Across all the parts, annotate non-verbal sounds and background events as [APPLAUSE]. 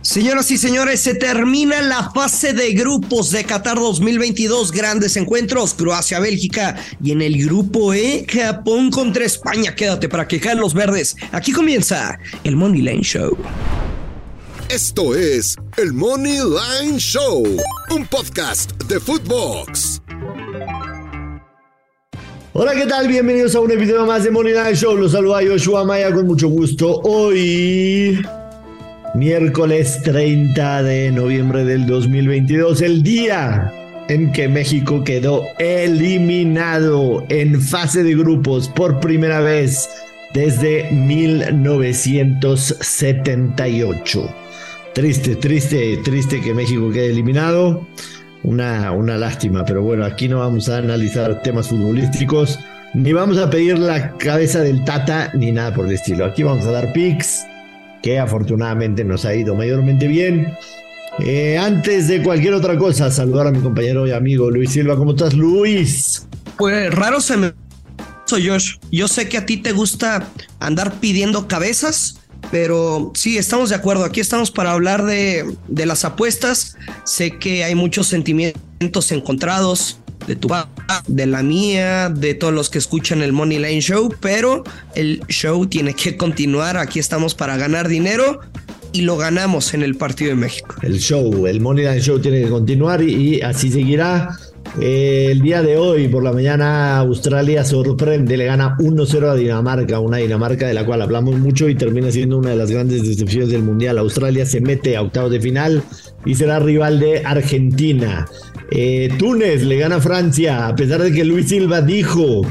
Señoras y señores, se termina la fase de grupos de Qatar 2022. Grandes encuentros, Croacia, Bélgica y en el grupo E, Japón contra España. Quédate para que caen los verdes. Aquí comienza el Money Line Show. Esto es el Money Line Show, un podcast de Footbox. Hola, ¿qué tal? Bienvenidos a un episodio más de Money Line Show. Los saluda Joshua Maya con mucho gusto. Hoy miércoles 30 de noviembre del 2022, el día en que México quedó eliminado en fase de grupos por primera vez desde 1978. Triste, triste, triste que México quede eliminado. Una, una lástima, pero bueno, aquí no vamos a analizar temas futbolísticos, ni vamos a pedir la cabeza del Tata, ni nada por el estilo. Aquí vamos a dar pics que afortunadamente nos ha ido mayormente bien. Eh, antes de cualquier otra cosa, saludar a mi compañero y amigo Luis Silva. ¿Cómo estás, Luis? Pues raro se me... Soy Josh. Yo sé que a ti te gusta andar pidiendo cabezas, pero sí, estamos de acuerdo. Aquí estamos para hablar de, de las apuestas. Sé que hay muchos sentimientos encontrados de tu de la mía, de todos los que escuchan el Money Line Show, pero el show tiene que continuar. Aquí estamos para ganar dinero y lo ganamos en el partido de México. El show, el Money Line Show tiene que continuar y, así seguirá. Eh, el día de hoy, por la mañana, Australia sorprende, le gana 1-0 a Dinamarca, una Dinamarca de la cual hablamos mucho y termina siendo una de las grandes decepciones del Mundial. Australia se mete a octavos de final y será rival de Argentina. Eh, Túnez le gana a Francia, a pesar de que Luis Silva dijo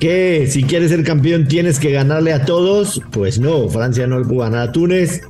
que si quieres ser campeón tienes que ganarle a todos. Pues no, Francia no le pudo ganar a Túnez.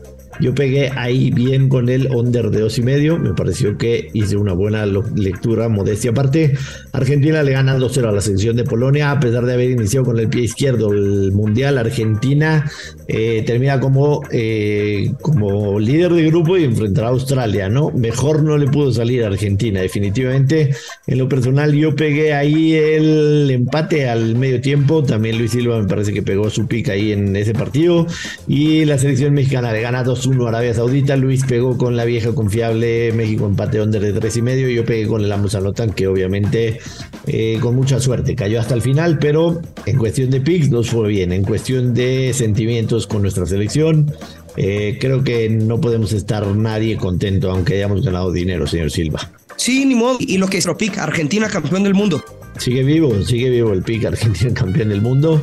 Yo pegué ahí bien con el under de dos y medio. Me pareció que hice una buena lectura, modestia aparte. Argentina le gana 2-0 a la selección de Polonia, a pesar de haber iniciado con el pie izquierdo el Mundial. Argentina eh, termina como, eh, como líder de grupo y enfrentará a Australia, ¿no? Mejor no le pudo salir a Argentina, definitivamente. En lo personal, yo pegué ahí el empate al medio tiempo. También Luis Silva me parece que pegó su pica ahí en ese partido. Y la selección mexicana le gana 2 1 Arabia Saudita. Luis pegó con la vieja confiable México empate under de tres y medio. Yo pegué con el Amos que obviamente eh, con mucha suerte cayó hasta el final, pero en cuestión de picks nos fue bien. En cuestión de sentimientos con nuestra selección, eh, creo que no podemos estar nadie contento, aunque hayamos ganado dinero, señor Silva. Sí, ni modo. Y lo que es pick, Argentina campeón del mundo. Sigue vivo, sigue vivo el pick, Argentina [LAUGHS] campeón del mundo.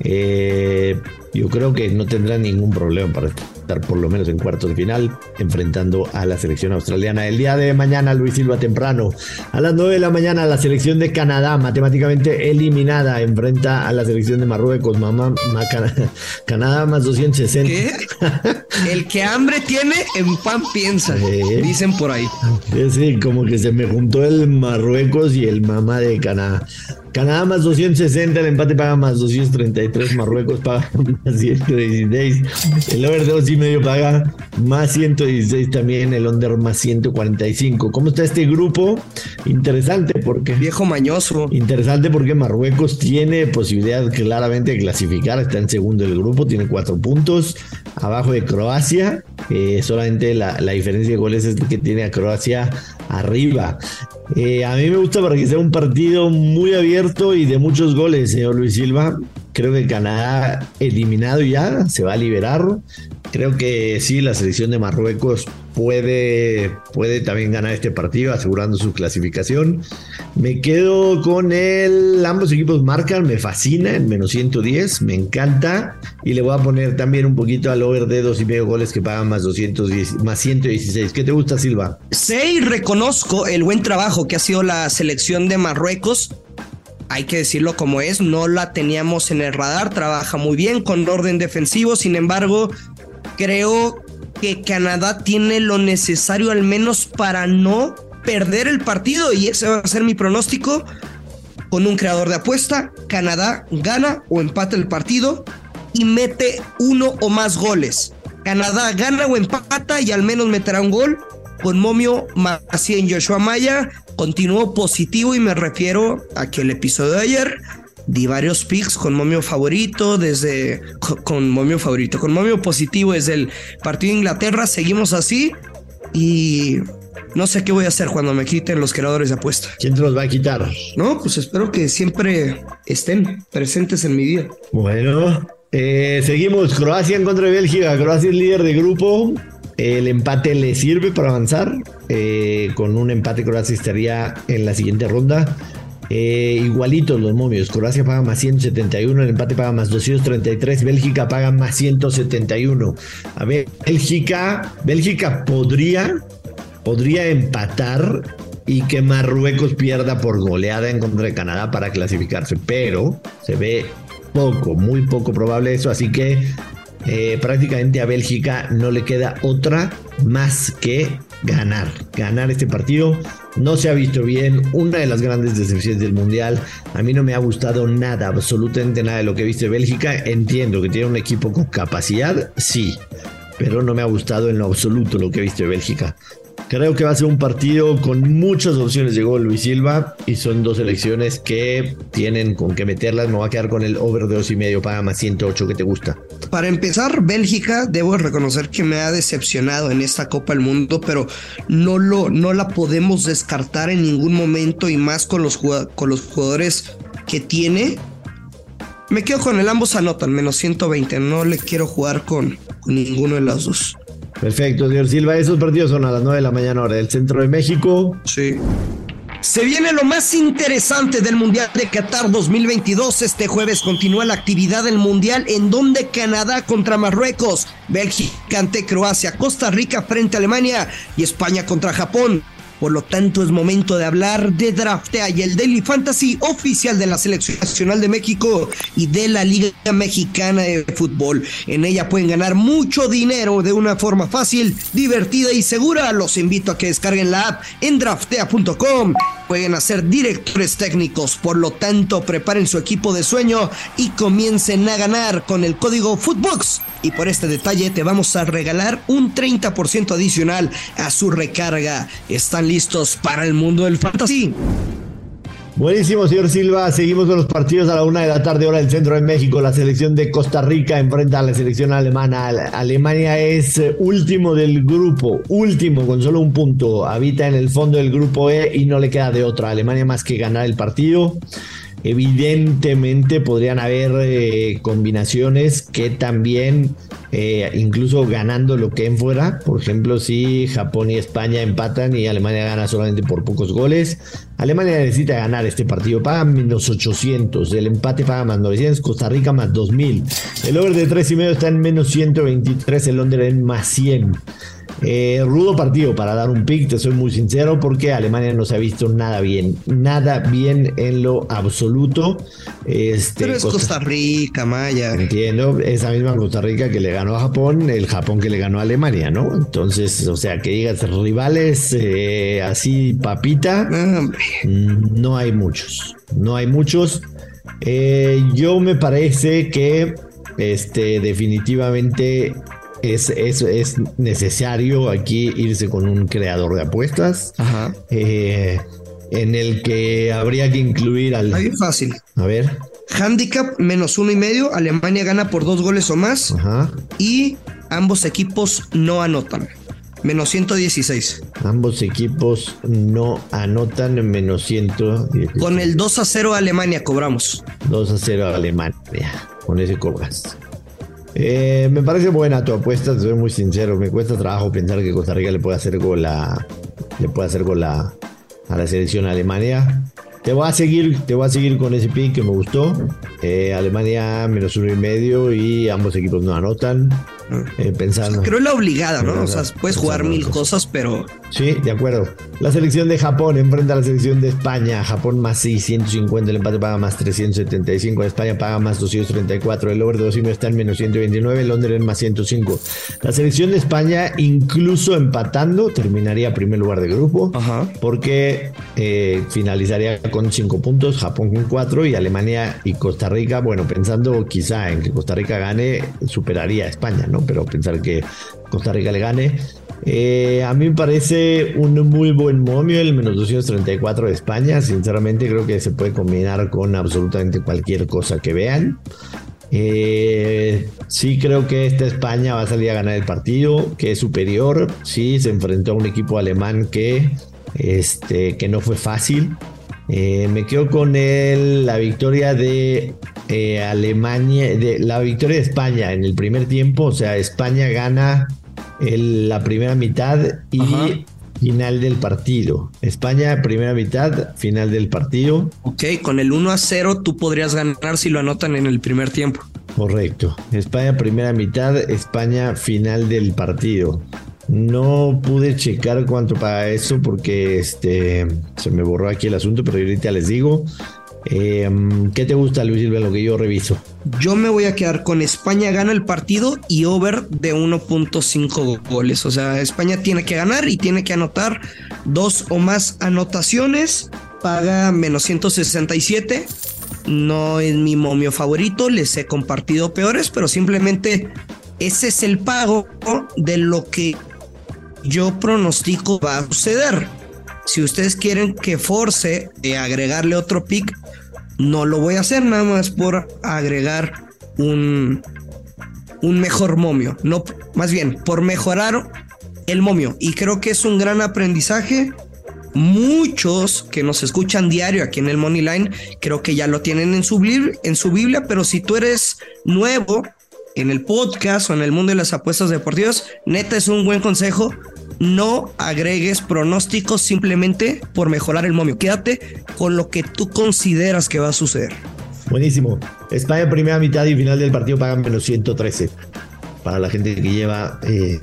Eh, yo creo que no tendrá ningún problema para estar por lo menos en cuartos de final enfrentando a la selección australiana. El día de mañana, Luis Silva temprano, a las 9 de la mañana, la selección de Canadá, matemáticamente eliminada, enfrenta a la selección de Marruecos. Mamá, [LAUGHS] Canadá más 260. ¿Qué? El que hambre tiene, en pan piensa, dicen por ahí. Sí, como que se me juntó el Marruecos y el mamá de Canadá. Canadá más 260, el empate paga más 233, Marruecos paga [LAUGHS] más 116, el over 2 y medio paga más 116 también, el under más 145. ¿Cómo está este grupo? Interesante porque... Viejo mañoso. Interesante porque Marruecos tiene posibilidad claramente de clasificar, está en segundo del grupo, tiene cuatro puntos, abajo de Croacia, eh, solamente la, la diferencia de goles es que tiene a Croacia arriba. Eh, a mí me gusta para que sea un partido muy abierto y de muchos goles, señor Luis Silva. Creo que Canadá eliminado ya, se va a liberar. Creo que sí, la selección de Marruecos puede, puede también ganar este partido, asegurando su clasificación. Me quedo con el. Ambos equipos marcan, me fascina, en menos 110, me encanta. Y le voy a poner también un poquito al over de dos y medio goles que pagan más, 210, más 116. ¿Qué te gusta, Silva? Sí, reconozco el buen trabajo que ha sido la selección de Marruecos hay que decirlo como es, no la teníamos en el radar, trabaja muy bien con orden defensivo, sin embargo, creo que Canadá tiene lo necesario al menos para no perder el partido y ese va a ser mi pronóstico. Con un creador de apuesta, Canadá gana o empata el partido y mete uno o más goles. Canadá gana o empata y al menos meterá un gol. Con Momio así en Joshua Maya continuó positivo y me refiero a que el episodio de ayer di varios picks con momio favorito, desde con, momio favorito, con momio positivo desde el partido de Inglaterra, seguimos así y no sé qué voy a hacer cuando me quiten los creadores de apuesta. ¿Quién te los va a quitar? No, pues espero que siempre estén presentes en mi vida. Bueno, eh, seguimos. Croacia en contra de Bélgica. Croacia es líder de grupo. El empate le sirve para avanzar. Eh, con un empate Croacia estaría en la siguiente ronda. Eh, igualitos los momios. Croacia paga más 171, el empate paga más 233, Bélgica paga más 171. A ver, Bélgica, Bélgica podría, podría empatar y que Marruecos pierda por goleada en contra de Canadá para clasificarse, pero se ve poco, muy poco probable eso, así que eh, prácticamente a Bélgica no le queda otra más que ganar, ganar este partido. No se ha visto bien, una de las grandes decepciones del Mundial. A mí no me ha gustado nada, absolutamente nada de lo que he visto de Bélgica. Entiendo que tiene un equipo con capacidad, sí, pero no me ha gustado en lo absoluto lo que he visto de Bélgica. Creo que va a ser un partido con muchas opciones gol Luis Silva y son dos elecciones que tienen con qué meterlas. Me voy a quedar con el over de dos y medio, paga más 108 que te gusta. Para empezar, Bélgica, debo reconocer que me ha decepcionado en esta Copa del Mundo, pero no, lo, no la podemos descartar en ningún momento y más con los, con los jugadores que tiene. Me quedo con el ambos anotan, menos 120. No le quiero jugar con, con ninguno de los dos. Perfecto, señor Silva. Esos partidos son a las 9 de la mañana hora del centro de México. Sí. Se viene lo más interesante del Mundial de Qatar 2022. Este jueves continúa la actividad del Mundial en donde Canadá contra Marruecos, Bélgica ante Croacia, Costa Rica frente a Alemania y España contra Japón. Por lo tanto, es momento de hablar de Draftea y el Daily Fantasy oficial de la Selección Nacional de México y de la Liga Mexicana de Fútbol. En ella pueden ganar mucho dinero de una forma fácil, divertida y segura. Los invito a que descarguen la app en draftea.com. Pueden hacer directores técnicos, por lo tanto, preparen su equipo de sueño y comiencen a ganar con el código Footbox. Y por este detalle te vamos a regalar un 30% adicional a su recarga. ¿Están listos para el mundo del fantasy? Buenísimo, señor Silva. Seguimos con los partidos a la una de la tarde, hora del centro de México. La selección de Costa Rica enfrenta a la selección alemana. Alemania es eh, último del grupo, último con solo un punto. Habita en el fondo del grupo E y no le queda de otra. Alemania más que ganar el partido. Evidentemente podrían haber eh, combinaciones que también, eh, incluso ganando lo que en fuera, por ejemplo, si Japón y España empatan y Alemania gana solamente por pocos goles, Alemania necesita ganar este partido, paga menos 800, el empate paga más 900, Costa Rica más 2000, el over de 3,5 está en menos 123, el Londres en más 100. Eh, rudo partido para dar un pick, te soy muy sincero, porque Alemania no se ha visto nada bien, nada bien en lo absoluto. Este, Pero es Costa, Rica, Maya. Entiendo, esa misma Costa Rica que le ganó a Japón, el Japón que le ganó a Alemania, ¿no? Entonces, o sea, que digas rivales eh, así, papita, no hay muchos, no hay muchos. Eh, yo me parece que este, definitivamente es, es, necesario aquí irse con un creador de apuestas. Eh, en el que habría que incluir al. Ahí fácil. A ver. Handicap menos uno y medio. Alemania gana por dos goles o más. Y ambos equipos no anotan. Menos 116. Ambos equipos no anotan en menos 116. Con el 2 a 0 Alemania cobramos. 2 a 0 Alemania. Con ese cobras. Eh, me parece buena tu apuesta, te soy muy sincero. Me cuesta trabajo pensar que Costa Rica le puede hacer gol a, le puede hacer gol a, a la selección Alemania. Te voy a seguir, te voy a seguir con ese pick que me gustó. Eh, Alemania menos uno y medio y ambos equipos no anotan. Eh, pensando. creo la obligada, ¿no? O sea, puedes jugar mil cosas, pero. Sí, de acuerdo. La selección de Japón enfrenta a la selección de España. Japón más 650, el empate paga más 375, España paga más 234, el over de 2 está en menos 129, Londres en más 105. La selección de España, incluso empatando, terminaría primer lugar de grupo, porque eh, finalizaría con 5 puntos, Japón con 4 y Alemania y Costa Rica, bueno, pensando quizá en que Costa Rica gane, superaría a España, ¿no? Pero pensar que Costa Rica le gane. Eh, a mí me parece un muy buen momio el menos 234 de España. Sinceramente creo que se puede combinar con absolutamente cualquier cosa que vean. Eh, sí creo que esta España va a salir a ganar el partido, que es superior. Sí, se enfrentó a un equipo alemán que, este, que no fue fácil. Eh, me quedo con el, la victoria de eh, Alemania, de, la victoria de España en el primer tiempo. O sea, España gana la primera mitad y final del partido. España, primera mitad, final del partido. Ok, con el 1 a 0 tú podrías ganar si lo anotan en el primer tiempo. Correcto. España, primera mitad, España, final del partido. No pude checar cuánto para eso porque este se me borró aquí el asunto, pero ahorita les digo. Em, ¿Qué te gusta, Luis Silva, lo que yo reviso? Yo me voy a quedar con España gana el partido y over de 1.5 goles. O sea, España tiene que ganar y tiene que anotar dos o más anotaciones. Paga menos 167. No es mi momio favorito, les he compartido peores, pero simplemente ese es el pago de lo que yo pronostico va a suceder. Si ustedes quieren que force de agregarle otro pick, no lo voy a hacer nada más por agregar un, un mejor momio. No, más bien, por mejorar el momio. Y creo que es un gran aprendizaje. Muchos que nos escuchan diario aquí en el Money Line, creo que ya lo tienen en su, en su Biblia, pero si tú eres nuevo en el podcast o en el mundo de las apuestas deportivas, neta es un buen consejo no agregues pronósticos simplemente por mejorar el momio. Quédate con lo que tú consideras que va a suceder. Buenísimo. España primera mitad y final del partido pagan menos 113 para la gente que lleva eh,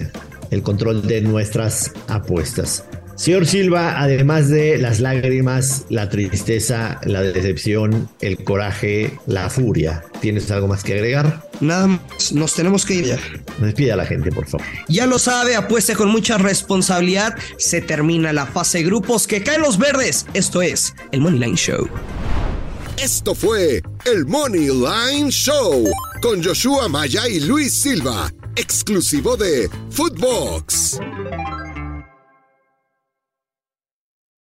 el control de nuestras apuestas. Señor Silva, además de las lágrimas, la tristeza, la decepción, el coraje, la furia, ¿tienes algo más que agregar? Nada más, nos tenemos que ir ya. Despida a la gente, por favor. Ya lo sabe, apueste con mucha responsabilidad. Se termina la fase de grupos que caen los verdes. Esto es el Money Line Show. Esto fue el Money Line Show con Joshua Maya y Luis Silva, exclusivo de Footbox.